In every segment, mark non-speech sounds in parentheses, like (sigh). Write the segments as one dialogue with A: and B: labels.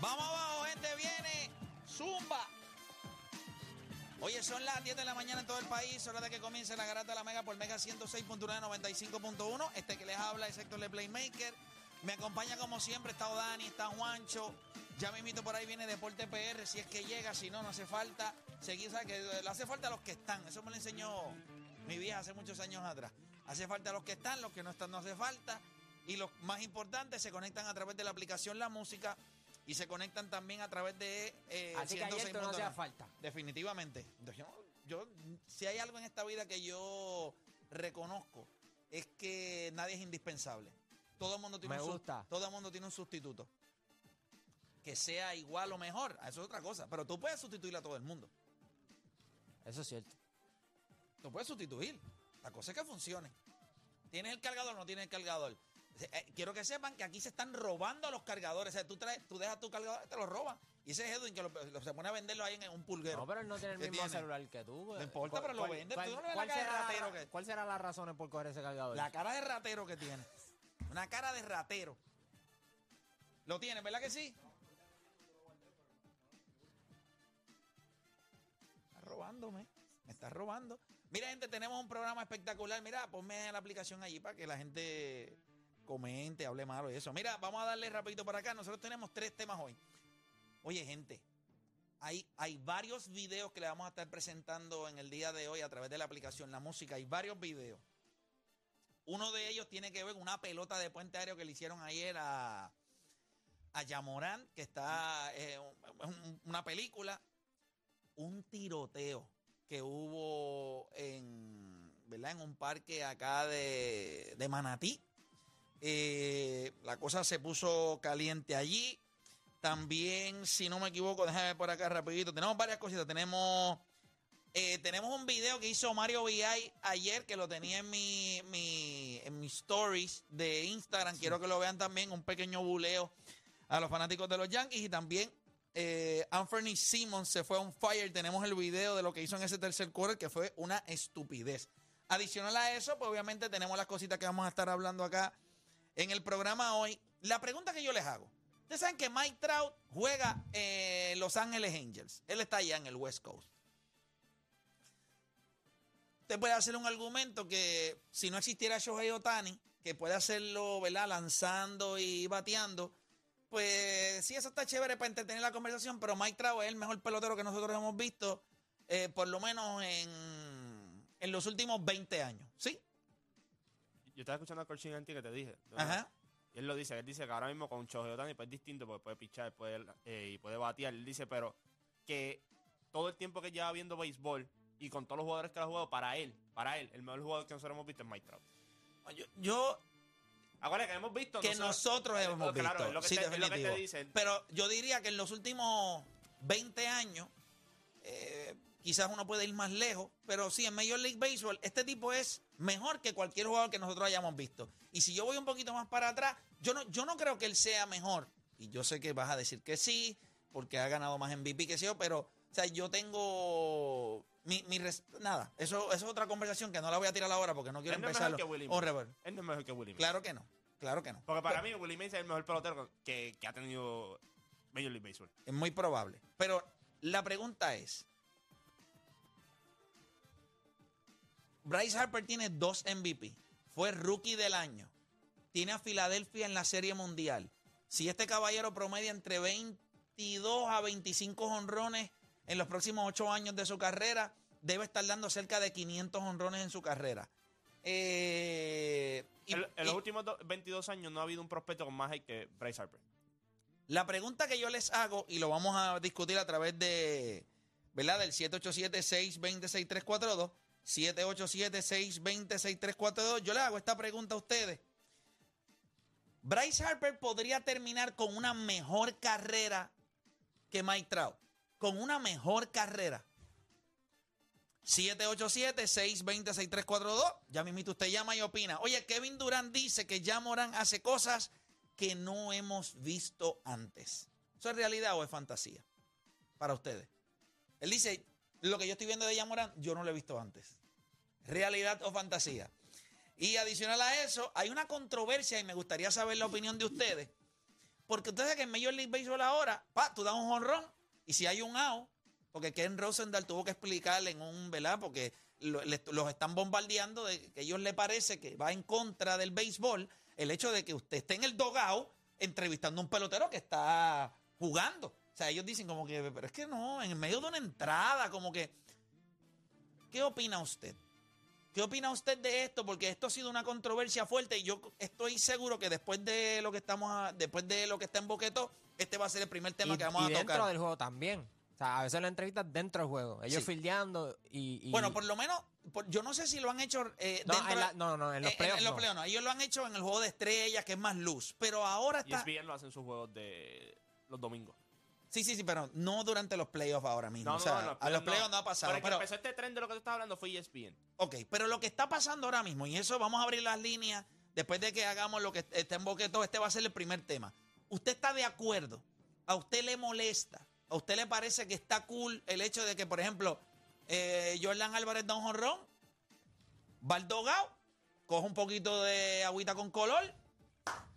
A: Vamos abajo, gente, viene. Zumba. Oye, son las 10 de la mañana en todo el país, hora de que comience la garata de la Mega por Mega 106.1 95.1. Este que les habla es Héctor de Playmaker. Me acompaña como siempre, está Dani, está Juancho. Ya me invito por ahí, viene Deporte PR, si es que llega, si no, no hace falta. Seguir, ¿sabes? Que le hace falta a los que están. Eso me lo enseñó mi vieja hace muchos años atrás. Hace falta a los que están, los que no están no hace falta. Y los más importantes se conectan a través de la aplicación La Música y se conectan también a través de eh,
B: Así que ayer no
A: 106.9.
B: hacía falta.
A: Definitivamente. Yo, yo- si hay algo en esta vida que yo reconozco, es que nadie es indispensable. Todo el mundo tiene,
B: Me
A: un,
B: gusta.
A: todo el mundo tiene un sustituto. Que sea igual o mejor, eso es otra cosa. Pero tú puedes sustituir a todo el mundo.
B: Eso es cierto.
A: Tú puedes sustituir. La cosa es que funcione. ¿Tienes el cargador o no tienes el cargador? Eh, quiero que sepan que aquí se están robando los cargadores. O sea, tú, traes, tú dejas tu cargador y te lo roban. Y ese es Edwin que lo, lo- se pone a venderlo ahí en un pulguero.
B: No, pero él no tiene el
A: ¿Qué
B: mismo
A: tiene?
B: celular que tú.
A: No importa, pero lo vende. Tú no le ves la
B: ¿cuál
A: de
B: será,
A: ratero que-
B: ¿Cuál será las razones por coger ese cargador?
A: La cara de ratero que tiene. Una cara de ratero. Lo tiene, ¿verdad que sí? Está robándome. Me está robando. Mira, gente, tenemos un programa espectacular. Mira, ponme la aplicación allí para que la gente comente, hable malo y eso. Mira, vamos a darle rapidito para acá. Nosotros tenemos tres temas hoy. Oye, gente, hay, hay varios videos que le vamos a estar presentando en el día de hoy a través de la aplicación La Música. Hay varios videos. Uno de ellos tiene que ver con una pelota de puente aéreo que le hicieron ayer a, a Yamorán, que está eh, un- un- una película. Un tiroteo que hubo en, ¿verdad? en un parque acá de, de Manatí. Eh, la cosa se puso caliente allí. También, si no me equivoco, déjame ver por acá rapidito. Tenemos varias cositas. Tenemos eh, tenemos un video que hizo Mario VI ayer, que lo tenía en mi, mi, en mis stories de Instagram. Quiero que lo vean también, un pequeño buleo a los fanáticos de los Yankees. Y también eh, Anthony Simmons se fue on fire. Tenemos el video de lo que hizo en ese tercer quarter, que fue una estupidez. Adicional a eso, pues obviamente tenemos las cositas que vamos a estar hablando acá en el programa hoy. La pregunta que yo les hago. Ustedes saben que Mike Trout juega en Los Ángeles Angels. Él está allá en el West Coast. Usted puede hacer un argumento que si no existiera Shohei Otani, que puede hacerlo, ¿verdad? Lanzando y bateando, pues sí, eso está chévere para entretener la conversación, pero Mike Trout es el mejor pelotero que nosotros hemos visto, eh, por lo menos en, en los últimos 20 años, ¿sí?
C: Yo estaba escuchando a Corchin antes que te dije. ¿verdad?
A: Ajá.
C: Y él lo dice, él dice que ahora mismo con Shohei Ohtani pues es distinto porque puede pichar puede, eh, y puede batear. Él dice, pero que todo el tiempo que lleva viendo béisbol y con todos los jugadores que ha jugado, para él, para él, el mejor jugador que nosotros hemos visto es Mike Trout.
A: Yo, yo
C: Ahora que hemos visto...
A: que nosotros hemos
C: Oh, claro,
A: visto.
C: es lo que
A: sí,
C: te- es lo que te
A: definitivo.
C: dicen.
A: Pero yo diría que en los últimos 20 años, eh, quizás uno puede ir más lejos, pero sí, en Major League Baseball, este tipo es mejor que cualquier jugador que nosotros hayamos visto. Y si yo voy un poquito más para atrás, yo no, yo no creo que él sea mejor. Y yo sé que vas a decir que sí, porque ha ganado más MVP que yo, pero, o sea, yo tengo. Mi, mi res- nada, eso, eso es otra conversación que no la voy a tirar ahora porque no quiero
C: Él no es
A: empezar.
C: mejor que
A: Oh.
C: Él no es mejor que Willie Mays.
A: Claro que no, claro que no.
C: Porque para mí Willie Mays es el mejor pelotero que, que ha tenido Major League Baseball.
A: Es muy probable. Pero la pregunta es: Bryce Harper tiene dos MVP. Fue rookie del año. Tiene a Filadelfia en la Serie Mundial. Si este caballero promedia entre 22 a 25 honrones en los próximos ocho años de su carrera, debe estar dando cerca de 500 honrones en su carrera. Eh, y-
C: en, en los últimos do- 22 años no ha habido un prospecto con más que Bryce Harper.
A: La pregunta que yo les hago, y lo vamos a discutir a través de, ¿verdad? Del 787-620-6342, 787-620-6342, yo les hago esta pregunta a ustedes. Bryce Harper podría terminar con una mejor carrera que Mike Trout. Con una mejor carrera. 787-620-6342. Ya mismito usted llama y opina. Oye, Kevin Durant dice que ya Morán hace cosas que no hemos visto antes. ¿Eso es realidad o es fantasía? Para ustedes. Él dice, lo que yo estoy viendo de Yamorán, yo no lo he visto antes. ¿Realidad o fantasía? Y adicional a eso, hay una controversia y me gustaría saber la opinión de ustedes. Porque ustedes que en Major League Baseball ahora, pa, tú das un jonrón y si hay un out, porque Ken Rosendahl tuvo que explicarle en un, ¿verdad? Porque lo- le- los están bombardeando de que a ellos les parece que va en contra del béisbol el hecho de que usted esté en el dogao entrevistando a un pelotero que está jugando. O sea, ellos dicen como que, pero es que no, en medio de una entrada, como que... ¿Qué opina usted? ¿Qué opina usted de esto? Porque esto ha sido una controversia fuerte y yo estoy seguro que después de lo que estamos, a- después de lo que está en Boqueto, este va a ser el primer tema
B: y,
A: que vamos
B: y
A: a
B: dentro
A: tocar.
B: del juego también. O sea, a veces la entrevistas dentro del juego. Ellos
A: Sí.
B: fildeando y, y-
A: Bueno, por lo menos, por- yo no sé si lo han hecho eh,
B: no,
A: dentro
B: en la- no, no, en los
A: eh,
B: playoffs.
A: en los playoffs no. Ellos lo han hecho en el juego de estrellas, que es más luz. Pero ahora
C: Y
A: está.
C: ESPN lo hacen sus juegos de los domingos.
A: Sí, sí, sí, pero no durante los playoffs ahora mismo.
C: No,
A: o sea,
C: no, en los
A: a los
C: playoffs
A: no ha pasado.
C: Pero el que
A: Pero,
C: empezó este tren de lo que tú estás hablando fue ESPN.
A: ok, pero lo que está pasando ahora mismo, y eso vamos a abrir las líneas después de que hagamos lo que está en Boqueto, este va a ser el primer tema. ¿Usted está de acuerdo? ¿A usted le molesta? ¿A usted le parece que está cool el hecho de que, por ejemplo, eh, Jordan Álvarez da un jonrón, va al dogao, coge un poquito de agüita con color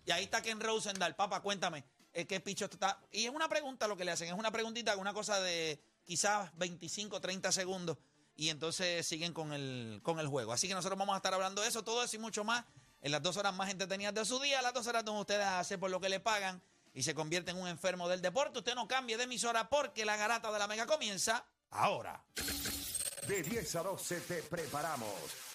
A: y ahí está Ken Rosendahl. Papá, cuéntame, eh, ¿qué picho está? Y es una pregunta lo que le hacen, es una preguntita, una cosa de quizás 25, 30 segundos y entonces siguen con el, con el juego. Así que nosotros vamos a estar hablando de eso, todo eso y mucho más en las dos horas más entretenidas de su día, las dos horas donde ustedes hacen por lo que le pagan y se convierte en un enfermo del deporte. Usted no cambie de emisora porque la garata de la mega comienza ahora.
D: De 10 a 12 te preparamos.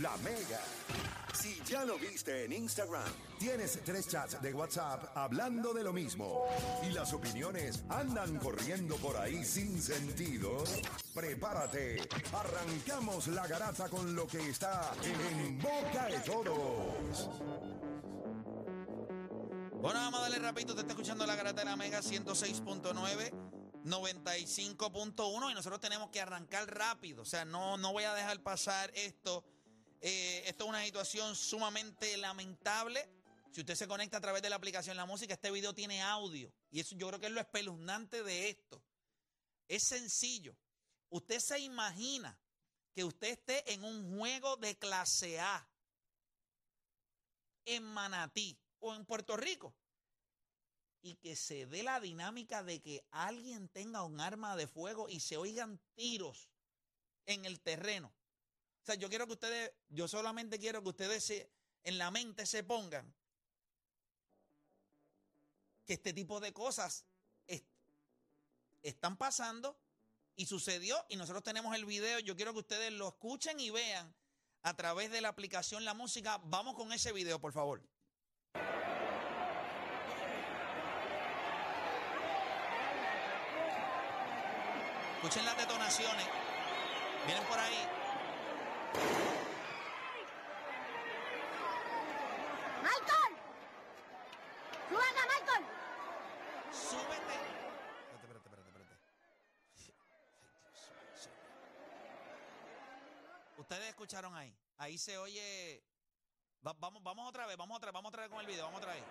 D: La Mega. Si ya lo viste en Instagram, tienes tres chats de WhatsApp hablando de lo mismo y las opiniones andan corriendo por ahí sin sentido, prepárate. Arrancamos la garata con lo que está en boca de todos.
A: Bueno, vamos a darle rapidito. Usted está escuchando la garata de la Mega 106.9, 95.1 y nosotros tenemos que arrancar rápido. O sea, no, no voy a dejar pasar esto. Eh, esto es una situación sumamente lamentable. Si usted se conecta a través de la aplicación La Música, este video tiene audio. Y eso yo creo que es lo espeluznante de esto. Es sencillo. Usted se imagina que usted esté en un juego de clase A en Manatí o en Puerto Rico y que se dé la dinámica de que alguien tenga un arma de fuego y se oigan tiros en el terreno. Sea, yo quiero que ustedes, yo solamente quiero que ustedes se, en la mente se pongan que este tipo de cosas es- están pasando y sucedió y nosotros tenemos el video. Yo quiero que ustedes lo escuchen y vean a través de la aplicación La Música. Vamos con ese video, por favor. Escuchen las detonaciones. Vienen por ahí.
E: ¡Suban a Michael!
A: Súbete. Espérate, espérate, espérate, espérate. Ustedes escucharon ahí. Ahí se oye. Va- vamos, vamos otra vez, vamos otra vez, vamos otra vez con el video, vamos otra vez.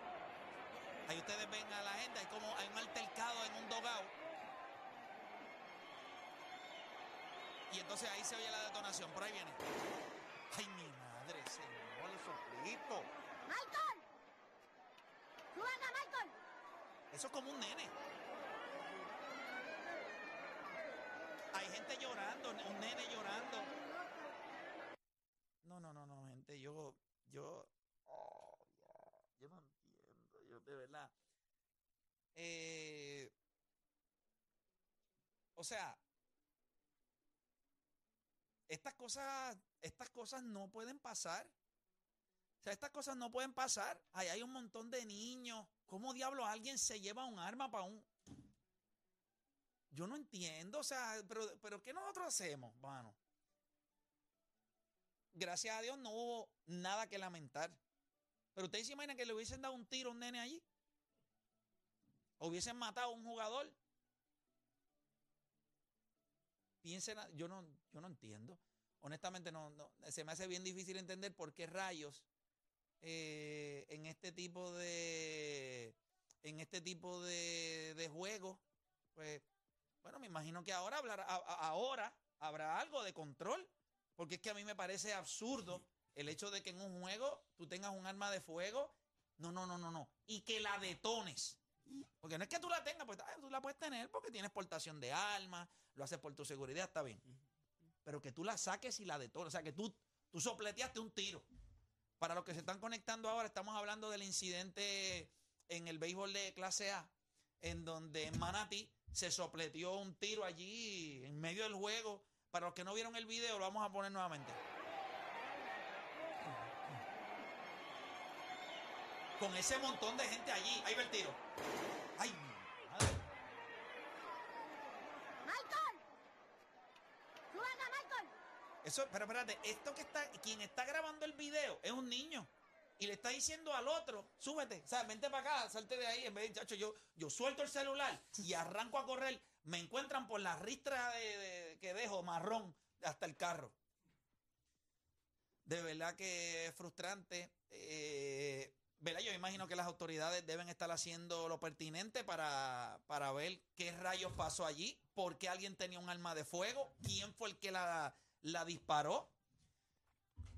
A: Ahí ustedes ven a la gente, hay como hay un altercado en un dogao. Y entonces ahí se oye la detonación, por ahí viene. Ay, mi madre, señor, Jesucristo.
E: ¡Michael! ¡Suban a Michael!
A: Eso es como un nene. Hay gente llorando, un nene llorando. No, no, no, no, gente, yo, yo, oh, yo no entiendo, yo de verdad. Eh, o sea, estas cosas, estas cosas no pueden pasar. O sea, estas cosas no pueden pasar. Ahí hay un montón de niños. ¿Cómo diablos alguien se lleva un arma para un... Yo no entiendo, o sea, pero, pero ¿qué nosotros hacemos, mano? Gracias a Dios no hubo nada que lamentar. Pero ustedes se imaginan que le hubiesen dado un tiro a un nene allí. Hubiesen matado a un jugador. Piensen, yo no, yo no entiendo. Honestamente, no, no, se me hace bien difícil entender por qué rayos eh, en este tipo de en este tipo de, de juegos, pues Bueno, me imagino que ahora, hablará, a- a- ahora habrá algo de control, porque es que a mí me parece absurdo el hecho de que en un juego tú tengas un arma de fuego, no, no, no, no, no, y que la detones. Porque no es que tú la tengas, pues ah, tú la puedes tener porque tienes portación de armas, lo haces por tu seguridad, está bien. Pero que tú la saques y la detones, o sea, que tú, tú sopleteaste un tiro. Para los que se están conectando ahora, estamos hablando del incidente en el béisbol de clase A, en donde en Manatí se sopleteó un tiro allí en medio del juego. Para los que no vieron el video, lo vamos a poner nuevamente. Con ese montón de gente allí. Ahí va el tiro. ¡Ay, madre!
E: Michael. Suban a Michael.
A: Pero espérate, esto que está, quien está grabando el video es un niño. Y le está diciendo al otro, súbete, o sea, vente para acá, salte de ahí. En vez de, chacho, yo, yo suelto el celular y arranco a correr. Me encuentran por la ristra que dejo, marrón, hasta el carro. De verdad que es frustrante. Eh, ¿verdad? Yo imagino que las autoridades deben estar haciendo lo pertinente para, para ver qué rayos pasó allí, por qué alguien tenía un arma de fuego, quién fue el que la, la disparó.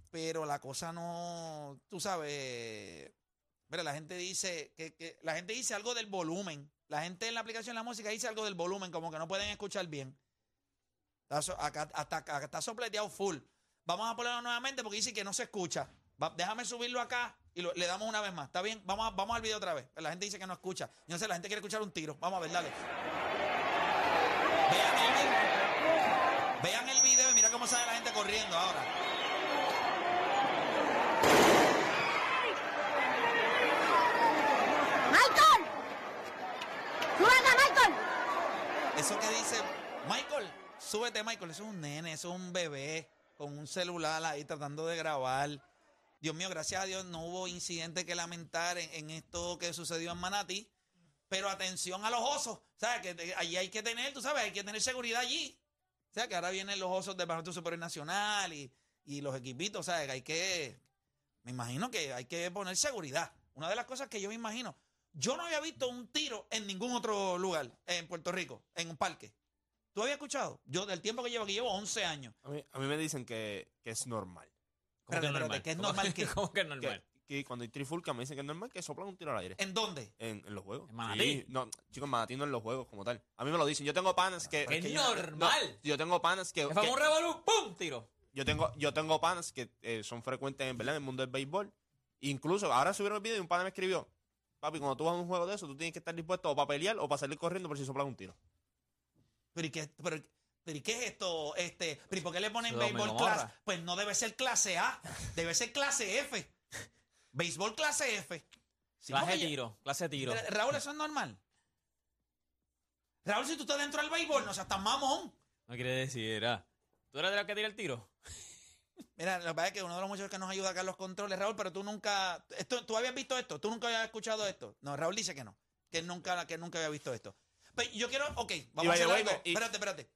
A: Pero la cosa no, tú sabes, pero la gente dice que, que- la gente dice algo del volumen. La gente en la aplicación de la música dice algo del volumen, como que no pueden escuchar bien. Acá, hasta acá está sopleteado full. Vamos a ponerlo nuevamente porque dice que no se escucha. Va- déjame subirlo acá y lo- le damos una vez más. ¿Está bien? Vamos, a- vamos al video otra vez. La gente dice que no escucha. Yo no sé, la gente quiere escuchar un tiro. Vamos a ver, dale. Vean el, vi- vean el video y mira cómo sale la gente corriendo ahora.
E: Michael. Suban a Michael.
A: Eso que dice Michael, Michael, eso es un nene, eso es un bebé con un celular ahí tratando de grabar. Dios mío, gracias a Dios no hubo incidente que lamentar en, esto que sucedió en Manatí. Pero atención a los osos, ¿sabes? Que allí hay que tener, tú sabes, hay que tener seguridad allí. O sea, que ahora vienen los osos del Parlamento Superior Nacional y, y los equipitos, ¿sabes? Que hay que, me imagino que hay que poner seguridad. Una de las cosas que yo me imagino, yo no había visto un tiro en ningún otro lugar en Puerto Rico, en un parque. ¿Tú habías escuchado? Yo, del tiempo que llevo, que llevo 11 años.
C: A mí, a mí me dicen que, que es normal.
B: ¿Cómo
A: que es normal que- (laughs)
B: ¿Cómo que es normal?
C: que cuando hay trifulca me dicen que es normal que soplan un tiro al aire.
A: ¿En dónde?
C: En, en los juegos.
B: ¿En Manatí?
C: Sí, no, chicos, en Manatí no en los juegos como tal. A mí me lo dicen. Yo tengo panas que.
B: Es
A: que
B: normal.
C: Yo tengo panas que.
B: Es un revolú, ¡pum! Tiro.
C: yo tengo yo tengo panas que eh, son frecuentes en, ¿verdad? en el mundo del béisbol. Incluso ahora subieron el video y un pana me escribió: Papi, cuando tú vas a un juego de eso, tú tienes que estar dispuesto o para pelear o para salir corriendo por si soplan un tiro.
A: ¿Pero y qué, pero, pero ¿y qué es esto? Este, ¿pero ¿y por qué le ponen béisbol clase? Pues no debe ser clase A, debe ser clase F. Béisbol clase F. Sí,
B: clase
A: porque
B: tiro, clase tiro.
A: Ra- Raúl, eso es normal. Raúl, si tú estás dentro del béisbol, no seas tan mamón.
B: No quiere decir, era. ¿Tú eres de los que tira el tiro?
A: Mira, la verdad es que uno de los muchachos que nos ayuda acá en los controles, Raúl, pero tú nunca. Esto, ¿Tú habías visto esto? ¿Tú nunca habías escuchado esto? No, Raúl dice que no. Que él nunca, que él nunca había visto esto. Pero yo quiero. Ok, vamos
C: Y
A: a hacer algo.
C: y-
A: Espérate, espérate.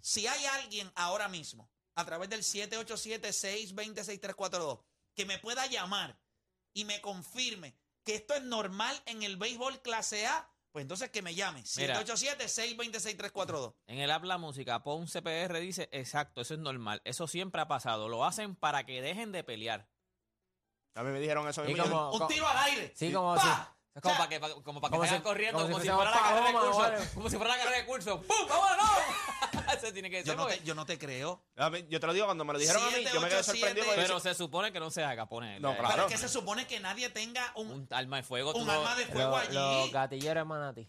A: Si hay alguien ahora mismo, a través del 787-620-6342, que me pueda llamar y me confirme que esto es normal en el béisbol clase A, pues entonces que me llame.
B: Mira.
A: 787-620-6342.
B: En el Habla Música, pon CPR dice, exacto, eso es normal. Eso siempre ha pasado. Lo hacen para que dejen de pelear.
C: A mí me dijeron eso
B: Y
C: mismo.
B: como-
A: Un tiro al aire.
B: Sí, como si... Es como para que, pa- como para que
A: como
B: vayan
A: si-
B: corriendo, como como, si si fuera la carrera de curso. Como si fuera la carrera de curso. ¡Pum! ¡Vámonos! (laughs) Eso tiene que
A: Yo
B: ser.
A: no,
B: porque-
A: te, yo no te creo.
C: A mí- yo te lo digo cuando me lo dijeron a mí, yo me quedé
A: 787,
C: sorprendido. porque
B: Pero se supone que no se haga poner.
C: No,
B: eh,
C: claro.
A: Pero es que se supone que nadie tenga un,
B: Un arma de fuego. tú
A: un
B: no-
A: arma de fuego
F: Lo-
A: allí.
F: Los gatilleros de Manati.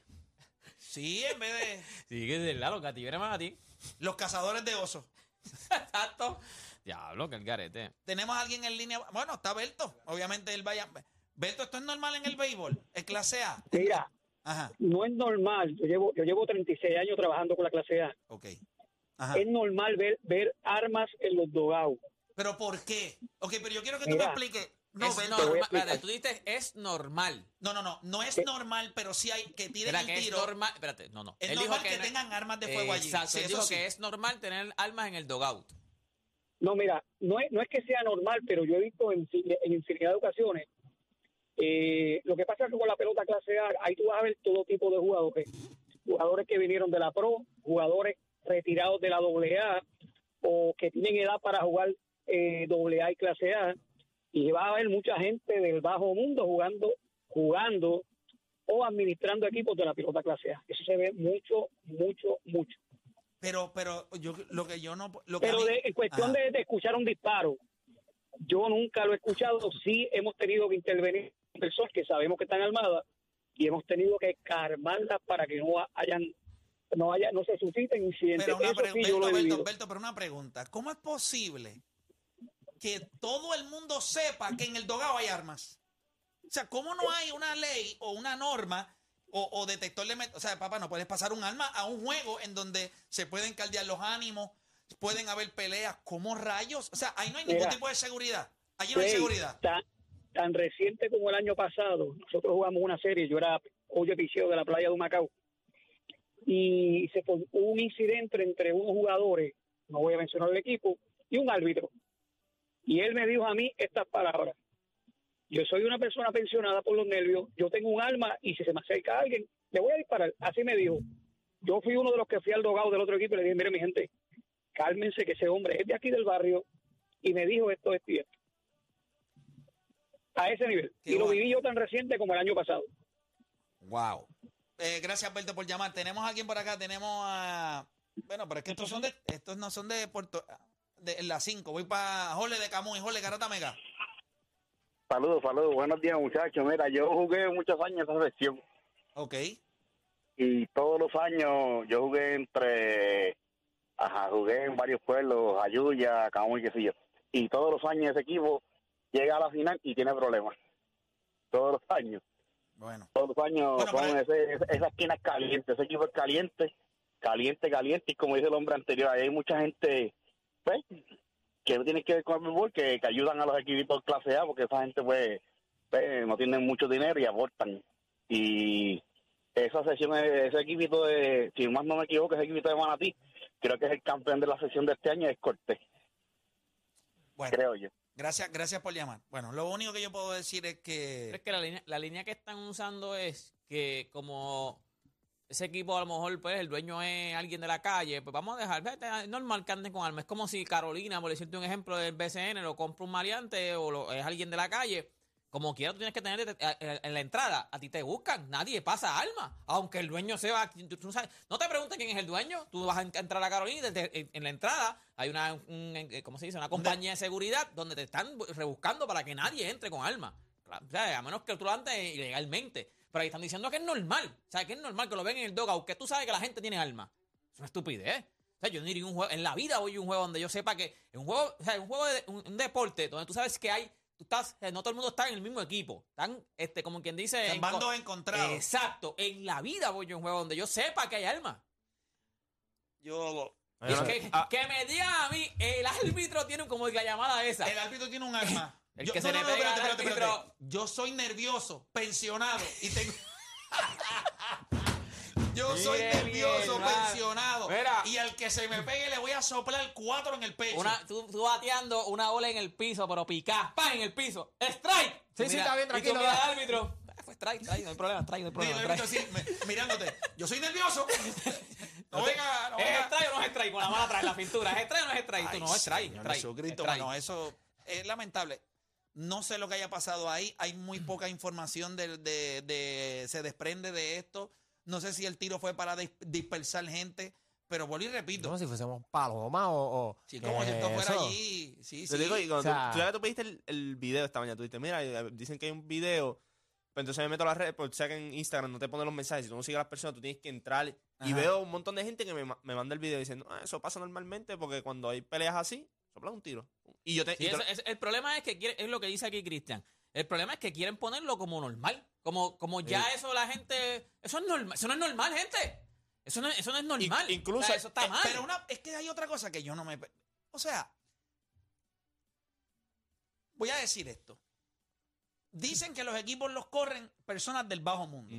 A: Sí, en vez de (laughs)
B: Sí, que es verdad, los gatilleros más a ti.
A: los cazadores de osos.
B: Exacto. Diablo, que el garete.
A: Tenemos a alguien en línea. Bueno, está Berto. Obviamente él vaya. Berto, ¿esto es normal en el béisbol? ¿Es clase A?
G: Mira,
A: Ajá,
G: no es normal. Yo llevo, yo llevo 36 años trabajando con la clase A.
A: ok. Ajá.
G: Es normal ver, ver armas en los dogados.
A: ¿Pero por qué? Ok, pero yo quiero que tú me
G: Mira,
A: expliques. No,
B: es normal. Espérate, tú dices es normal.
A: No, no, no. No es normal, pero sí hay que tiren el
B: que es
A: tiro.
B: normal. Espérate, no, no.
A: Es
B: Él
A: normal
B: dijo
A: que, tengan armas de fuego allí.
B: Exacto,
A: Sí,
B: él
A: eso
B: dijo
A: sí.
B: que es normal tener armas en el dogout.
G: No, mira, no es, no es que sea normal, pero yo he visto en, en infinidad de ocasiones. Eh, lo que pasa es que con la pelota clase A, ahí tú vas a ver todo tipo de jugadores. jugadores que vinieron de la Pro, jugadores retirados de la AA o que tienen edad para jugar eh, AA y clase A. Y va a haber mucha gente del bajo mundo jugando, jugando o administrando equipos de la pelota clase A. Eso se ve mucho, mucho, mucho.
A: Pero, pero yo lo que yo no. Lo que
G: Pero
A: a mí-
G: de- en cuestión de, de escuchar un disparo, yo nunca lo he escuchado. Sí hemos tenido que intervenir personas que sabemos que están armadas y hemos tenido que calmarlas para que no hayan, no haya, no se susciten incidentes.
A: Pero una
G: Eso sí yo lo he
A: pero una pregunta. ¿Cómo es posible que todo el mundo sepa que en el dogado hay armas? O sea, ¿cómo no hay una ley o una norma o, o detector de O sea, papá, no puedes pasar un arma a un juego en donde se pueden caldear los ánimos, pueden haber peleas. ¿Cómo rayos? O sea, ahí no hay ningún
G: Mira.
A: tipo de seguridad. Allí no hay seguridad.
G: Tan reciente como el año pasado, nosotros jugamos una serie, yo era hoyo episodio de la playa de Humacao, y se hubo un incidente entre unos jugadores, no voy a mencionar el equipo, y un árbitro. Y él me dijo a mí estas palabras. Yo soy una persona pensionada por los nervios, yo tengo un arma y si se me acerca alguien, le voy a disparar. Así me dijo. Yo fui uno de los que fui al dogado del otro equipo y le dije, mire mi gente, cálmense que ese hombre es de aquí del barrio y me dijo esto, esto y. A ese nivel.
A: Qué
G: y lo viví yo tan reciente como el año pasado.
A: Wow. Eh, gracias, Berto, por llamar. Tenemos a alguien por acá. Tenemos a. Bueno, pero es que estos son de. Estos no son de Puerto. De las 5. Voy para Jole de Camuy. Jole, Garata Mega.
F: Saludos, saludos. Buenos días, muchachos. Mira, yo jugué muchos años esa sección
A: Ok.
F: y todos los años yo jugué entre. Ajá, jugué en varios pueblos, Ayuya, Camuy, qué sé yo. Y todos los años ese equipo llega a la final y tiene problemas. Todos los años.
A: Bueno.
F: Todos los años
A: Bueno,
F: son
A: pero-
F: ese- ese- esa esquina es caliente. Ese equipo es caliente, caliente, caliente. Y como dice el hombre anterior, ahí hay mucha gente pues, que no tiene que ver con el fútbol, que, que ayudan a los equipos clase A, porque esa gente pues, pues, no tienen mucho dinero y aportan. Y esa sesión, ese equipito de, si más no me equivoco, ese equipito de Manatí, creo que es el campeón de la sesión de este año, es Cortés,
A: Bueno,
F: creo yo.
A: Gracias, gracias por llamar. Bueno, lo único que yo puedo decir es
B: Pero es
A: que.
B: que la línea, la línea que están usando es que como ese equipo a lo mejor pues el dueño es alguien de la calle, pues vamos a dejar, es normal que anden con armas. Es como si Carolina, por decirte un ejemplo del BCN, lo compra un maleante o lo- es alguien de la calle. Como quiera, tú tienes que tener eh, eh, en la entrada. A ti te buscan. Nadie pasa armas. Aunque el dueño sea. tú- tú sabes- no te preguntes quién es el dueño. Tú vas a en- entrar a Carolina y en, la entrada hay una. un, eh, ¿Cómo se dice? Una compañía de seguridad donde te están bu- rebuscando para que nadie entre con armas. O sea, a menos que tú lo andes ilegalmente. Pero ahí están diciendo que es normal. O sea, que es normal que lo ven en el dogout. Que tú sabes que la gente tiene armas. Es una estupidez. O sea, yo no iría un juego. En la vida voy a un juego donde yo sepa que. En un juego. O sea, un juego de. Un deporte donde tú sabes que hay. Tú estás. eh, No todo el mundo está en el mismo equipo. Están, este, como quien dice.
A: En bandos encontrados.
B: Exacto. En la vida voy yo a un juego donde yo sepa que hay armas.
A: Yo.
B: Que,
C: ah,
B: que me digan a mí, el árbitro tiene como la llamada esa.
A: El árbitro tiene un arma.
B: El
A: Yo-
B: que
A: no,
B: se
A: no,
B: le
A: no,
B: pega
A: espérate, espérate, espérate. Yo soy nervioso, pensionado y tengo. (laughs) Yo soy nervioso,
B: bien,
A: al que se me pegue le voy a soplar cuatro en el pecho.
B: Una, tú, tú bateando una bola en el piso, pero picás, ¡pam! en el piso. ¡Strike!
C: Sí, sí, está bien,
B: y tú
C: tranquilo, va.
B: al árbitro. Ah, Fue strike, strike, no hay problema, strike, no hay problema.
A: árbitro me- mirándote. Yo soy nervioso. (laughs) No venga, no
B: ¿Es
A: venga.
B: strike o no es strike? Con la mala atrás, la pintura. ¿Es strike o no es strike? Tú no, es strike.
A: Señor
B: strike,
A: Jesucristo,
B: strike.
A: bueno, eso es lamentable. No sé lo que haya pasado ahí. Hay muy poca información de, de- de- se desprende de esto. No sé si el tiro fue para dis- dispersar gente, pero vuelvo y repito.
H: Como si fuésemos paloma o. o
A: Sí, como
H: ¿qué
A: si
H: es
A: esto fuera
H: eso?
A: allí. Sí,
C: Te
A: sí.
C: digo, y cuando
H: O sea-
C: tú, tú ya tú pediste el, el video esta mañana, tú dijiste, mira, eh, dicen que hay un video, pero entonces me meto a las redes, porque sé que en Instagram no te ponen los mensajes, si tú no sigues a las personas, tú tienes que entrar, y
A: Ajá.
C: veo un montón de gente que me, me manda el video diciendo, ah, eso pasa normalmente, porque cuando hay peleas así, soplan un tiro. Y yo te...
B: Sí,
C: y te-
B: eso- es- el problema es que quiere- es lo que dice aquí Cristian. El problema es que quieren ponerlo como normal. Como, como ya
C: Sí.
B: eso la gente. Eso es normal. Eso no es normal, gente. Eso no, eso no es normal.
C: incluso-
B: O sea, eso está
A: Eh,
B: mal.
A: Pero una, es que hay otra cosa que yo no me... O sea, voy a decir esto. Dicen que los equipos los corren personas del bajo mundo.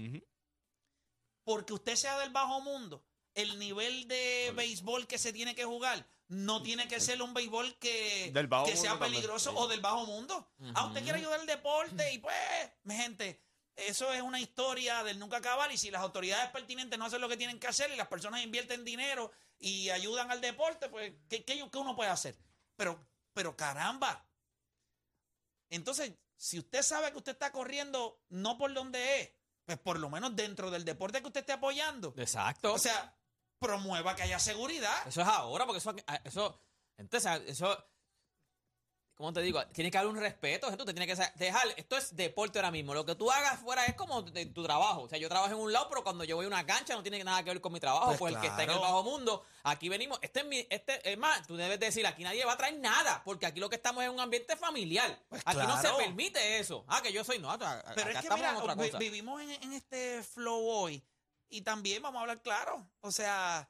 A: Porque usted sea del bajo mundo, el nivel de béisbol que se tiene que jugar no tiene que ser un béisbol que,
C: Del bajo
A: que sea
C: también,
A: peligroso o del bajo mundo. A usted quiere ayudar al deporte y pues, mi gente, eso es una historia del nunca acabar y si las autoridades pertinentes no hacen lo que tienen que hacer y las personas invierten dinero y ayudan al deporte, pues, ¿qué, qué- qué uno puede hacer? Pero, pero caramba. Entonces, si usted sabe que usted está corriendo no por donde es, pues por lo menos dentro del deporte que usted esté apoyando.
B: Exacto.
A: O sea, promueva que haya seguridad.
B: Eso es ahora, porque eso, eso, entonces, eso, ¿cómo te digo? Tiene que haber un respeto, tú te tienes que dejar, esto es deporte ahora mismo, lo que tú hagas fuera es como de- tu trabajo, o sea, yo trabajo en un lado, pero cuando yo voy a una cancha no tiene nada que ver con mi trabajo,
A: Pues
B: pues, el que está en el
A: claro.
B: bajo mundo, aquí venimos, este es mi, este, es más, tú debes decir, aquí nadie va a traer nada, porque aquí lo que estamos es un ambiente familiar,
A: Pues
B: aquí no se
A: claro.
B: permite eso, ah, que yo soy, no, acá
A: Pero es que mira,
B: en otra cosa.
A: vivimos en, en este flow hoy y también vamos a hablar claro. O sea,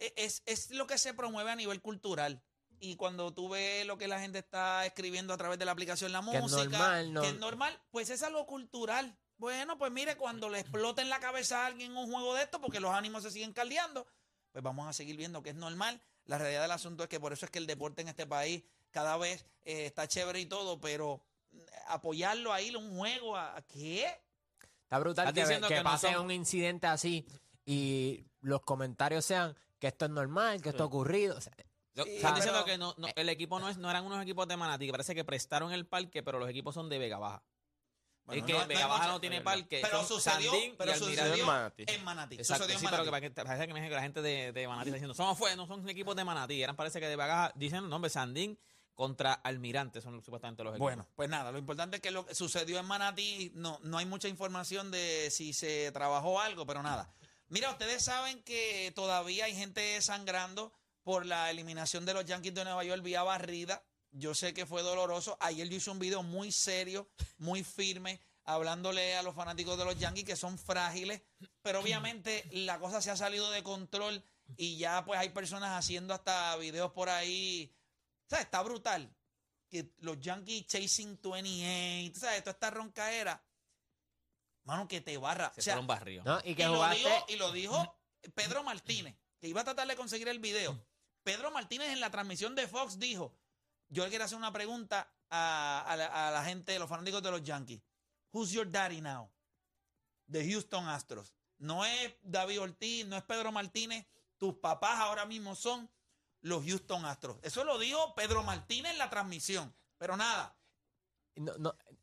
A: e- es, es lo que se promueve a nivel cultural. Y cuando tú ves lo que la gente está escribiendo a través de la aplicación La
H: Que es
A: Música,
H: normal, no-
A: que es normal, pues es algo cultural. Bueno, pues mire, cuando le explota en la cabeza a alguien un juego de esto, porque los ánimos se siguen caldeando, pues vamos a seguir viendo que es normal. La realidad del asunto es que por eso es que el deporte en este país cada vez eh, está chévere y todo, pero mm, apoyarlo ahí, un juego, ¿a a qué?
H: Está brutal
B: Estás
H: que,
B: diciendo
H: que
B: que no
H: pase
B: son-
H: un incidente así y los comentarios sean que esto es normal, que esto ha ocurrido. O sea,
A: Sí,
B: Están
A: pero-
B: diciendo que no, no, el equipo no es, no eran unos equipos de Manatí, que parece que prestaron el parque, pero los equipos son de Vega Baja.
A: Bueno,
B: es que
A: no- no
B: Vega
A: hay
B: Baja
A: mucha-
B: no tiene parque.
A: Pero
B: son
A: sucedió,
B: Sandín
A: pero
B: y Almirante.
A: sucedió
C: en Manatí.
A: en Manatí.
B: Exacto,
A: sucedió en
B: sí, pero que,
A: Manatí.
B: para que- parece que, me dice que la gente de, de Manatí está diciendo, somos, fue, no son equipos de Manatí, eran parece que de Vega Baja, dicen, no, hombre, Sandín contra Almirante son supuestamente los equipos.
A: Bueno, pues nada, lo importante es que lo que sucedió en Manatí, no, no hay mucha información de si se trabajó algo, pero nada. Mira, ustedes saben que todavía hay gente sangrando por la eliminación de los Yankees de Nueva York vía barrida. Yo sé que fue doloroso. Ayer yo hice un video muy serio, muy firme, hablándole a los fanáticos de los Yankees que son frágiles, pero obviamente la cosa se ha salido de control y ya pues hay personas haciendo hasta videos por ahí. O sea, está brutal que los Yankees chasing 28, ¿sabes? Toda esta roncaera. Mano, que te barra.
B: Se
A: O sea.
H: Y
A: y
H: que
A: lo, dijo, y lo dijo Pedro Martínez, que iba a tratar de conseguir el video. Pedro Martínez en la transmisión de Fox dijo, yo le quiero hacer una pregunta a, a la, a gente, los fanáticos de los Yankees. Who's your daddy now? De Houston Astros. No es David Ortiz, no es Pedro Martínez. Tus papás ahora mismo son los Houston Astros. Eso lo dijo Pedro Martínez en la transmisión. Pero nada,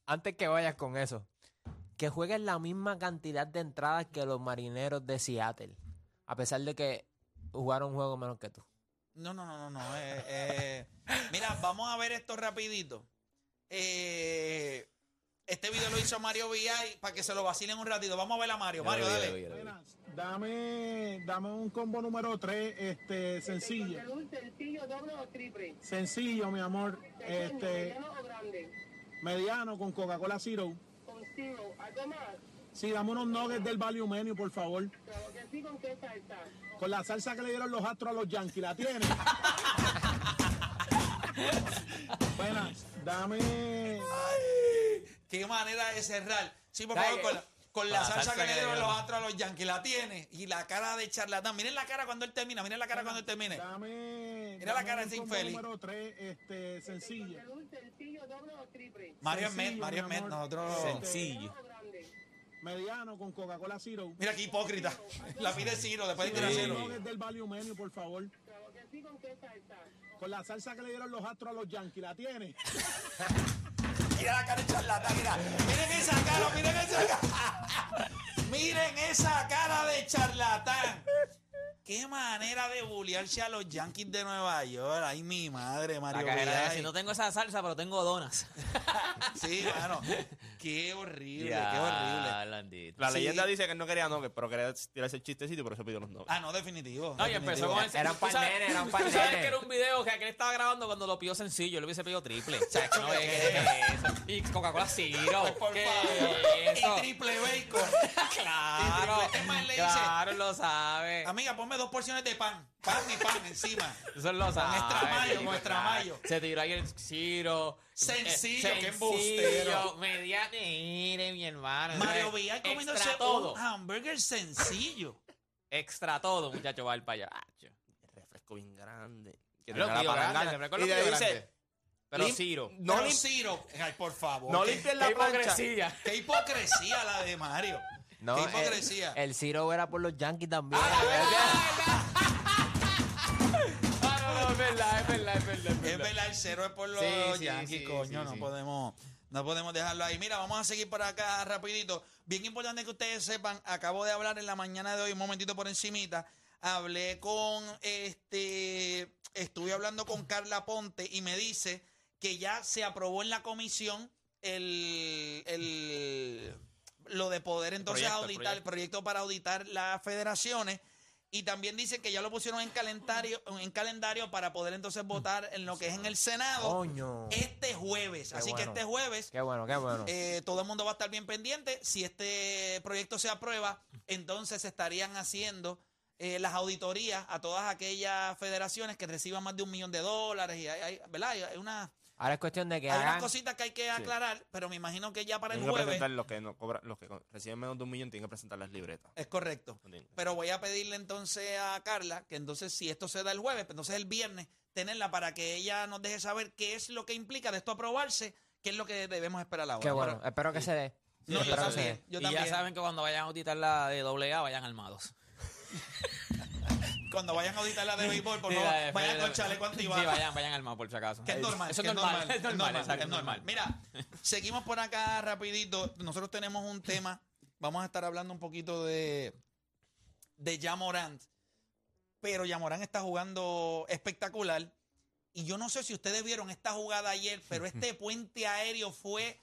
H: antes que vayas con eso, que jueguen la misma cantidad de entradas que los marineros de Seattle, a pesar de que jugaron un juego menos que tú.
A: No, no, no, no, no. eh, eh, mira, vamos a ver esto rapidito. Eh, este video lo hizo Mario VI para que se lo vacilen un ratito. Vamos a ver a Mario. Mario, dale.
I: Buenas. Dame, dame un combo número 3, este, sencillo.
J: sencillo, doble o triple.
I: Sencillo, mi amor. Este,
J: mediano o grande.
I: mediano con Coca-Cola Zero.
J: Consigo, algo más.
I: Sí, dame unos nuggets del Value Menu, por favor.
J: Claro que sí, con qué salsa.
I: Con la salsa que le dieron los astros a los Yankees. ¿La tiene? (laughs) Buenas. Dame...
A: Qué manera de cerrar. Sí, por favor, con la, con la
B: La
A: salsa,
B: salsa
A: que le
B: que le
A: dieron los astros a los Yankees. La tiene. Y la cara de charlatán. Miren la cara cuando él termina. Miren la cara cuando él termine.
I: Dame...
A: Mira la cara de infeliz.
I: número 3, este, sencillo.
J: Sencillo, doble o triple.
A: Mario es Met, Mario Met. Nosotros.
B: Sencillo.
J: Mediano
I: con Coca-Cola Zero.
A: Mira qué hipócrita. (laughs) La pide Ciro, después de tirar
I: unos
A: cero.
I: nuggets del Value Menu, por favor.
J: Sí, con qué salsa.
I: Con la salsa que le dieron los astros a los Yankees. ¿La tiene? (laughs)
A: Mira la cara de charlatán, mira. Miren esa cara, miren esa cara. (laughs) miren esa cara de charlatán. Qué manera de bullearse a los Yankees de Nueva York. Ay, mi madre,
B: La
A: Mario.
B: cajera
A: Vidal.
B: dice, no tengo esa salsa, pero tengo donas.
A: Sí, mano. Qué horrible, qué horrible.
B: Landito.
C: La
A: Sí.
C: leyenda dice que él no quería nuggets, pero quería tirarse el chistecito y por eso pidió los nuggets.
A: Ah, no, definitivo.
B: No, y empezó
A: definitivo.
B: con el
H: Era un
B: tú sabes-
H: par nene, era un
B: Tú sabes
H: nene.
B: que era un video que aquel estaba grabando cuando lo pidió sencillo. Lo hubiese pedido triple. O sea, que no es eso. Y Coca-Cola Zero.
A: Por
B: ¿Qué
A: favor.
B: es eso?
A: Y triple bacon. (laughs)
B: Claro.
A: Y triple- es más, le dice-
B: Claro, lo sabe.
A: Amiga, ponme dos porciones de pan. Pan y pan encima.
B: Eso lo sabe.
A: extra mayo, con
B: chico,
A: extra
B: claro.
A: mayo.
B: Se tiró ahí el Ciro.
A: Sencillo,
B: Eh,
A: qué embustero.
B: Mediano. Mire, mi hermano.
A: Mario Villar comiéndose
B: todo.
A: un hamburger sencillo.
B: Extra todo, muchacho, va al para allá.
C: El refresco bien grande. Que
B: Lo
C: la
B: grande, el lo
C: y le dice.
B: Pero
C: Lim-
B: Ciro.
C: No
A: Pero Ciro, ay, por favor.
C: No limpien la
B: Qué
C: plancha.
B: hipocresía.
A: Qué hipocresía la de Mario.
H: No,
A: qué
H: el-
A: hipocresía.
H: El, Ciro era por los Yankees también.
B: Ah, es verdad, es verdad, es verdad.
A: Es verdad, el cero es por los
B: Sí, sí,
A: coño.
B: sí,
A: no podemos. No podemos dejarlo ahí. Mira, vamos a seguir por acá rapidito. Bien importante que ustedes sepan, acabo de hablar en la mañana de hoy, un momentito por encimita. Hablé con este, estuve hablando con Carla Ponte y me dice que ya se aprobó en la comisión el, el lo de poder entonces
C: proyecto,
A: auditar, el
C: proyecto.
A: proyecto para auditar las federaciones. Y también dicen que ya lo pusieron en calendario, en calendario para poder entonces votar en lo que es en el Senado
H: Coño.
A: este jueves.
H: Qué
A: Así
H: bueno.
A: que este jueves
H: Qué bueno, qué bueno.
A: eh, todo el mundo va a estar bien pendiente. Si este proyecto se aprueba, entonces se estarían haciendo eh, las auditorías a todas aquellas federaciones que reciban más de un millón de dólares. Y hay, hay- ¿verdad? Hay una,
H: Ahora es cuestión de que
A: hay unas cositas que hay que aclarar, pero me imagino que ya para el
C: Tienen que
A: jueves
C: presentar los que, no cobran, los que reciben menos de un millón, tienen que presentar las libretas.
A: es correcto. Pero voy a pedirle entonces a Carla que entonces si esto se da el jueves, pues entonces el viernes tenerla para que ella nos deje saber qué es lo que implica de esto aprobarse, qué es lo que debemos esperar ahora.
H: Qué bueno.
A: Pero-
H: Espero que se dé.
A: No, yo
H: Espero que se
A: también. Yo
B: y
A: también.
B: ya saben que cuando vayan a auditar la de AA, vayan armados. (laughs)
A: Cuando vayan a auditar la de béisbol, por
B: Sí,
A: favor, vayan con chaleco antibalas.
B: Sí, vayan, vayan armados por si acaso.
A: Que es normal.
B: Eso
A: que
B: es normal, es normal, exacto,
A: es
B: es normal.
A: Mira, seguimos por acá rapidito. Nosotros tenemos un tema. Vamos a estar hablando un poquito de, de Jamorant. Pero Jamorant está jugando espectacular. Y yo no sé si ustedes vieron esta jugada ayer, pero (laughs) este puente aéreo fue...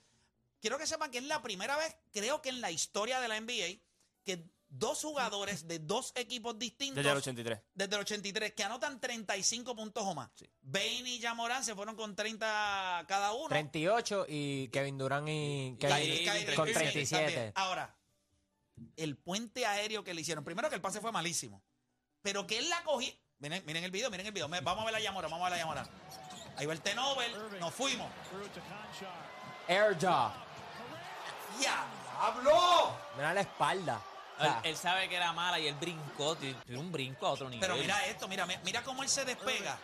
A: Quiero que sepan que es la primera vez, creo que en la historia de la NBA, que dos jugadores de dos equipos distintos
C: Desde el 83.
A: desde el 83 que anotan 35 puntos o más. Bane y Jamorán se fueron con 30 cada uno.
H: 38 y Kevin Durant y Kevin
A: Kyrie- Kyrie
H: con
A: Irving
H: 37.
A: también. Ahora, el puente aéreo que le hicieron. Primero que el pase fue malísimo. Pero que él la cogí. Miren, miren el video, miren el video. Vamos a ver la Yamora, vamos a ver la Yamora. Ahí va el T-Nobel. Nos fuimos.
H: Air jaw.
A: ¡Ya! ¡Habló!
H: Mira la espalda. O
B: Él, sabe que era mala y él brincó, tiene un brinco a otro nivel.
A: Pero mira esto, mira, mi- mira cómo él se despega.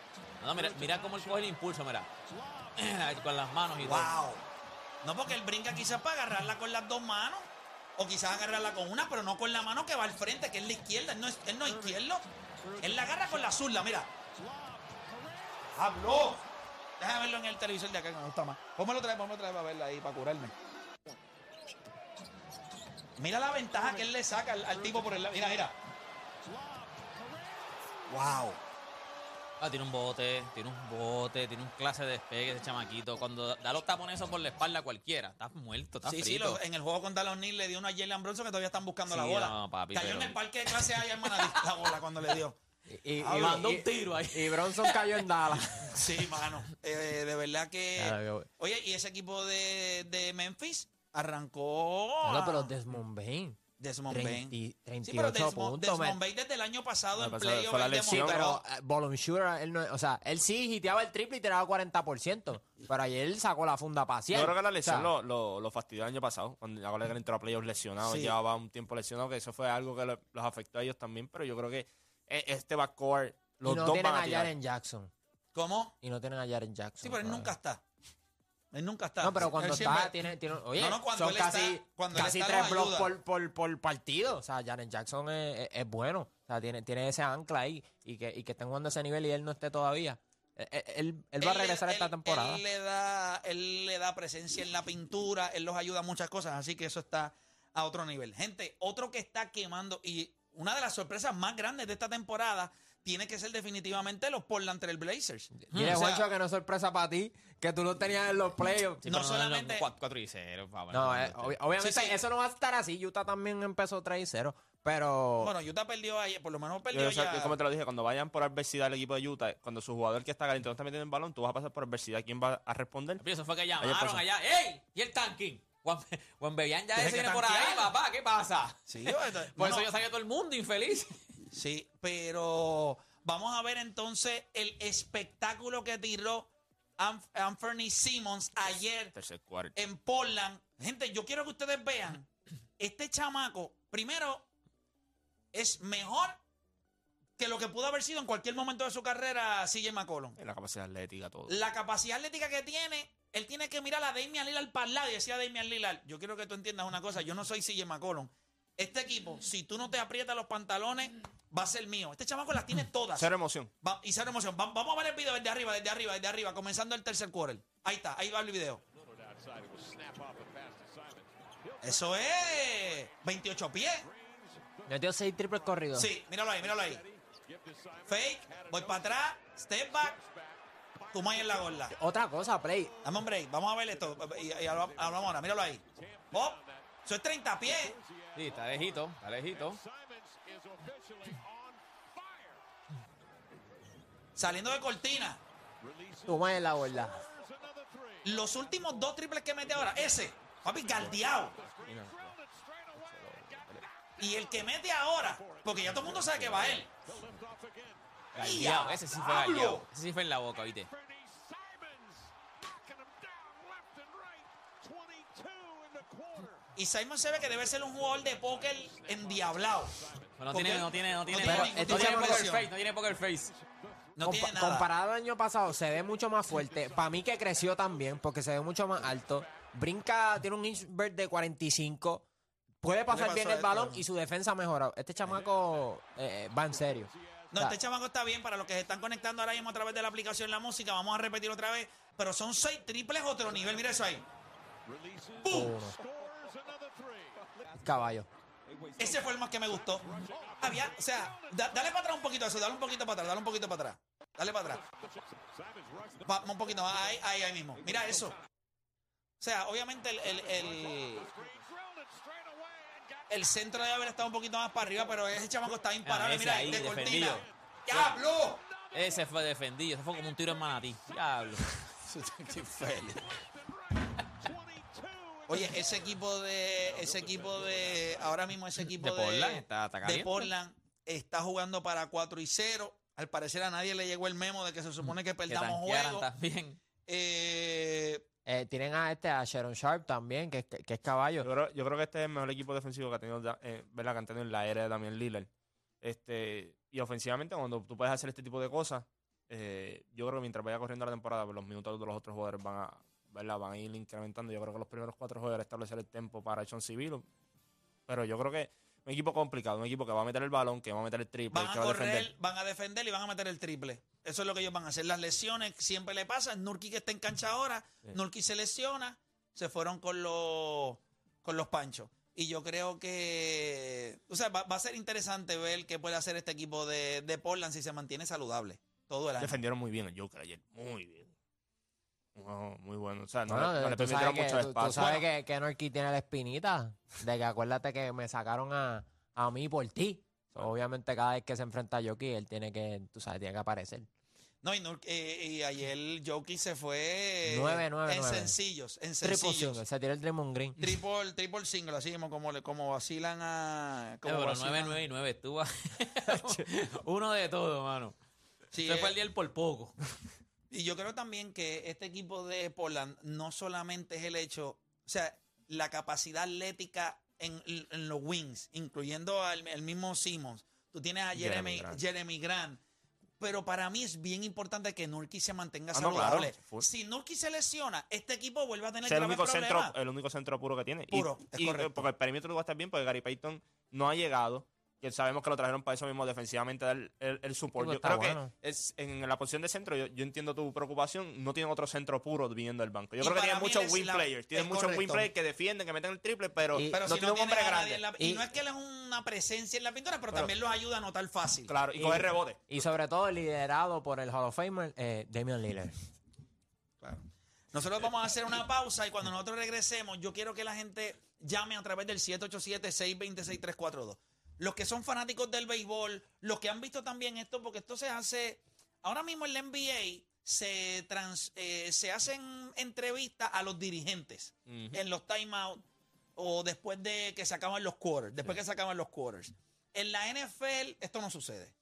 B: No, mira, mira cómo él coge el impulso, mira. (clears throat) Con las manos y todo.
A: ¡Wow! No, porque él brinca quizás para agarrarla con las dos manos. O quizás agarrarla con una, pero no con la mano que va al frente, que es la izquierda. Él no es, él no es izquierdo. Él la agarra con la zurda, mira. ¡Habló! Déjame verlo en el televisor de acá que me gusta más. Póngalo otra vez, póngalo otra vez para verla ahí, para curarme. Mira la ventaja que él le saca al, al tipo por el lado. Mira, mira. ¡Wow!
B: Ah, tiene un bote, tiene un bote, tiene un clase de despegue ese chamaquito. Cuando da los tapones esos por la espalda a cualquiera, estás muerto, estás
A: Sí, sí, lo- en el juego contra los Knicks le dio una a Jalen Bronson que todavía están buscando la bola.
B: no, papi,
A: Cayó
B: pero-
A: en el parque de clase A y hermana la bola cuando le dio. (laughs)
H: y, y-
A: Ah,
H: y-
B: mandó
H: y-
B: un tiro ahí.
H: Y Bronson cayó en Dallas. (laughs)
A: Sí, mano. Eh, de verdad que.
H: Claro que-
A: Oye, y ese equipo de, de Memphis arrancó.
H: No,
A: a-
H: pero Desmond Bain.
A: Desmond
H: 30
A: Bain.
H: 38
A: Sí, pero Desmond,
H: puntos.
A: Desmond. Bain desde el año pasado
C: No,
A: en playoff.
C: fue la
H: pero eh, volume shooter, él no, o sea, él sí hiteaba el triple y tiraba 40%. Pero ayer él sacó la funda para
C: Yo creo que la lesión lo, lo, lo fastidió el año pasado. Cuando la él entró a playoffs lesionado,
A: Sí.
C: llevaba un tiempo lesionado, que eso fue algo que lo- los afectó a ellos también. Pero yo creo que eh, este backcourt, los
H: y no
C: dos
H: tienen
C: van a
H: a. Jaren Jackson.
A: ¿Cómo?
H: Y no tienen a Jaren Jackson.
A: Sí, pero él nunca está. Él nunca está.
H: No, pero cuando
A: Él
H: está,
A: siempre-
H: tiene, tiene- oye,
A: No, no, cuando
H: son
A: él está-
H: casi,
A: cuando él
H: casi
A: está,
H: tres
A: los
H: blocks
A: ayuda.
H: por, por, por partido. O sea, Jaren Jackson es, es- es bueno. O sea, tiene, tiene ese ancla ahí y que, y que estén jugando a ese nivel y él no esté todavía. Eh, eh, Él, él va a
A: le-
H: regresar esta
A: él-
H: temporada.
A: Él le, da, él le da presencia en la pintura, él los ayuda a muchas cosas, así que eso está a otro nivel. Gente, otro que está quemando y una de las sorpresas más grandes de esta temporada tiene que ser definitivamente los Portland Trail Blazers. O sea,
H: Juancho, que no es sorpresa para ti, que tú lo tenías en los playoffs.
B: Sí,
A: no
B: pero
A: solamente-
B: 4 y 0, por favor.
H: No, eh, obvi- obviamente
A: Sí, sí.
H: eso no va a estar así. Utah también empezó 3 y 0. Pero
A: Bueno, Utah perdió ayer, por lo menos
C: Yo,
A: perdió
C: o sea,
A: ya.
C: yo como te lo dije, cuando vayan por adversidad el equipo de Utah, cuando su jugador que está caliente no está metiendo el balón, tú vas a pasar por adversidad. ¿Quién va a responder?
B: Eso fue que llamaron allá. ¡Ey! ¿Y el tanking? Juan, Juan Bebián ya
A: que
B: viene por ahí, papá. ¿Qué pasa?
A: Sí, esto-
B: Por
A: bueno,
B: eso ya salió todo el mundo infeliz.
A: Sí, pero vamos a ver entonces el espectáculo que tiró Anf- Anthony Simmons ayer
C: Tercer cuarto.
A: en Portland. Gente, yo quiero que ustedes vean, este chamaco, primero, es mejor que lo que pudo haber sido en cualquier momento de su carrera CJ McCollum.
C: La capacidad atlética, todo.
A: La capacidad atlética que tiene, él tiene que mirar a Damian Lillard para el lado y decía a Damian Lillard, yo quiero que tú entiendas una cosa, yo no soy CJ McCollum. Este equipo, si tú no te aprietas los pantalones, va a ser mío. Este chamaco las tiene todas.
C: Cero emoción.
A: Va- y cero emoción. Va- vamos a ver el video desde arriba, desde arriba, desde arriba, comenzando el tercer quarter. Ahí está, ahí va el video. Eso es 28 pies.
H: Metió seis triples corridos.
A: Sí, míralo ahí, míralo ahí. Fake, voy para atrás, step back, tu en la gorda.
H: Otra cosa, Play.
A: Dame un break, vamos a ver esto. Y, y hablamos hablamos ahora, míralo ahí. Pop, eso es 30 pies.
B: Sí, está lejito, está lejito.
A: Saliendo de cortina.
H: Toma en la borda.
A: Los últimos dos triples que mete ahora, ese, papi, galdeado. Y el que mete ahora, porque ya todo el mundo sabe que va él.
B: Galdeado, ese sí fue galdeado. Ese sí fue en la boca, ¿viste?
A: Y Simon se ve que debe ser un jugador de póker endiablado.
B: No tiene, no tiene, no tiene,
A: tiene
B: no, no poker face, no tiene poker face.
A: No
H: Compa-
A: tiene nada.
H: Comparado al año pasado, se ve mucho más fuerte. Para mí que creció también, porque se ve mucho más alto. Brinca, tiene un invert de 45. Puede pasar bien el balón y su defensa ha mejorado. Este chamaco eh, va en serio.
A: No, este chamaco está bien para los que se están conectando ahora mismo a través de la aplicación La Música. Vamos a repetir otra vez. Pero son seis triples otro nivel. Mira eso ahí. ¡Bum!
H: Caballo.
A: Ese fue el más que me gustó. Había, o sea, da- dale para atrás un poquito eso, dale un poquito para atrás, dale un poquito para atrás. Dale para atrás. Pa- un poquito más, ahí, ahí, ahí mismo. Mira eso. O sea, obviamente el, el, el, el centro debe haber estado un poquito más para arriba, pero ese chamaco está imparable. Mira,
B: ahí,
A: de cortina.
B: defendido.
A: ¡Diablo!
B: Ese fue defendido, ese fue como un tiro en manatí. Diablo. (laughs)
A: Oye, ese equipo de, ese equipo de, ahora mismo ese equipo
B: De
A: de,
B: Portland está- está
A: de. Portland está jugando para 4 y 0. Al parecer a nadie le llegó el memo de que se supone que perdamos
B: tanquearan
A: juego.
B: también.
A: Eh,
H: Eh, tienen a este, a Sharon Sharp también, que, es- que es caballo.
C: Yo creo, yo creo que este es el mejor equipo defensivo que ha tenido, eh, ¿verdad? Que han tenido en la era de Damian Lillard. Este, y ofensivamente, cuando tú puedes hacer este tipo de cosas, eh, yo creo que mientras vaya corriendo la temporada, pues los minutos de los otros jugadores van a, ¿verdad? van a ir incrementando. Yo creo que los primeros cuatro jugadores establecer el tempo para John Civil. Pero yo creo que un equipo complicado, un equipo que va a meter el balón, que va a meter el triple,
A: van
C: que
A: a
C: a
A: correr,
C: defender.
A: van a defender y van a meter el triple. Eso es lo que ellos van a hacer. Las lesiones siempre le pasan. Nurki que está en cancha ahora,
C: Sí.
A: Nurki se lesiona, se fueron con los con los panchos. Y yo creo que, o sea, va, va a ser interesante ver qué puede hacer este equipo de, de Portland si se mantiene saludable todo el año.
C: Defendieron muy bien el Joker ayer, muy bien. Wow, muy bueno. O sea, no, le- no le
H: que,
C: mucho
H: tú- tú
C: espacio.
H: sabes que, que Norky tiene la espinita de que acuérdate que me sacaron a, a mí por ti. So, obviamente cada vez que se enfrenta a Jockey, él tiene que, tú sabes, tiene que aparecer.
A: No, y, Nur- eh, y ayer Jokic se fue
H: Nueve, nueve,
A: en
H: nueve.
A: sencillos, en
H: Triple
A: sencillos.
H: single, se tiró el Draymond Green.
A: Triple, triple single, así mismo como, le- como vacilan a...
B: Eh,
A: Como
B: pero
A: vacilan-
B: 9, 9 y 9 estuvo. (laughs) (laughs) Uno de todo, mano.
A: Sí,
B: Se
A: eh,
B: fue el día el por poco. (laughs)
A: Y yo creo también que este equipo de Portland no solamente es el hecho, o sea, la capacidad atlética en, en los wings, incluyendo al el mismo Simmons. Tú tienes a Jeremy,
C: Jeremy
A: Jeremy,
C: Grant.
A: Pero para mí es bien importante que Nurki se mantenga
C: Ah, no,
A: saludable.
C: claro,
A: si Nurki se lesiona, este equipo vuelve a tener
C: Es el único, centro, el único centro puro que tiene. Y-
A: Puro, es
C: y,
A: correcto.
C: eh, porque el perímetro va a estar bien, porque Gary Payton no ha llegado. Y sabemos que lo trajeron para eso mismo, defensivamente, dar el, el, el support.
H: Digo,
C: Yo creo
H: bueno.
C: que es, en la posición de centro, yo, yo entiendo tu preocupación. No tienen otro centro puro viniendo del banco. Yo
A: Y
C: creo que tienen muchos win
A: la-
C: players. Tienen muchos win
A: correcto.
C: players que defienden, que meten el triple, pero,
H: Y-
A: pero
C: no
A: si
C: tiene un hombre grande.
A: en la- y,
H: Y-
A: no es que él es una presencia en la pintura, pero,
C: Pero-
A: también los ayuda a notar fácil.
C: Claro, y,
H: Y-
C: coger rebote.
H: Y sobre todo liderado por el Hall of Famer eh, Damian Lillard.
A: Nosotros vamos a hacer una pausa y cuando nosotros regresemos, yo quiero que la gente llame a través del 787-626-342. Los que son fanáticos del béisbol, los que han visto también esto, porque esto se hace. Ahora mismo en la NBA se, trans- eh, se hacen entrevistas a los dirigentes en los timeouts o después de que se acaban los quarters. Después que se acaban los quarters. En la NFL esto no sucede.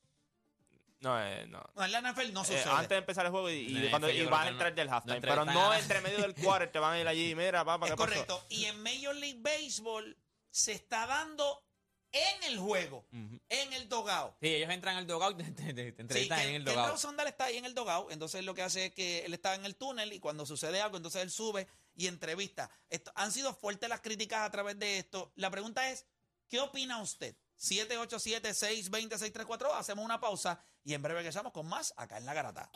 C: No, eh, no.
A: No, en la NFL no
C: Eh,
A: sucede.
C: antes de empezar el juego y, y cuando, y van a entrar
B: no-
C: del halftime. pero no entre medio del quarter te van a ir allí. Mira, papá,
A: Es (laughs)
C: ¿qué pasó?
A: correcto. Y en Major League Baseball se está dando en el juego, en el dogao.
B: Sí, ellos entran al dogout (laughs) y te, te- te
A: Sí,
B: entrevistan
A: que,
B: en el dogout.
A: Raúl Sondal está ahí en el dogao, entonces lo que hace es que él está en el túnel y cuando sucede algo, entonces él sube y entrevista. Esto, han sido fuertes las críticas a través de esto. La pregunta es, ¿qué opina usted? 787-620-634, hacemos una pausa y en breve regresamos con más acá en La Garata.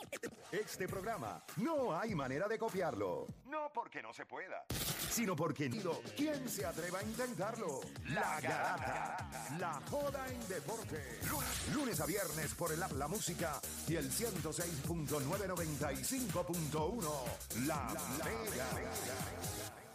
D: Este programa no hay manera de copiarlo. No porque no se pueda, sino porque ¿quién se atreva a intentarlo? La Garata, la joda en deporte. Lunes, lunes a viernes por el app La Música y el 106.995.1. La Mega.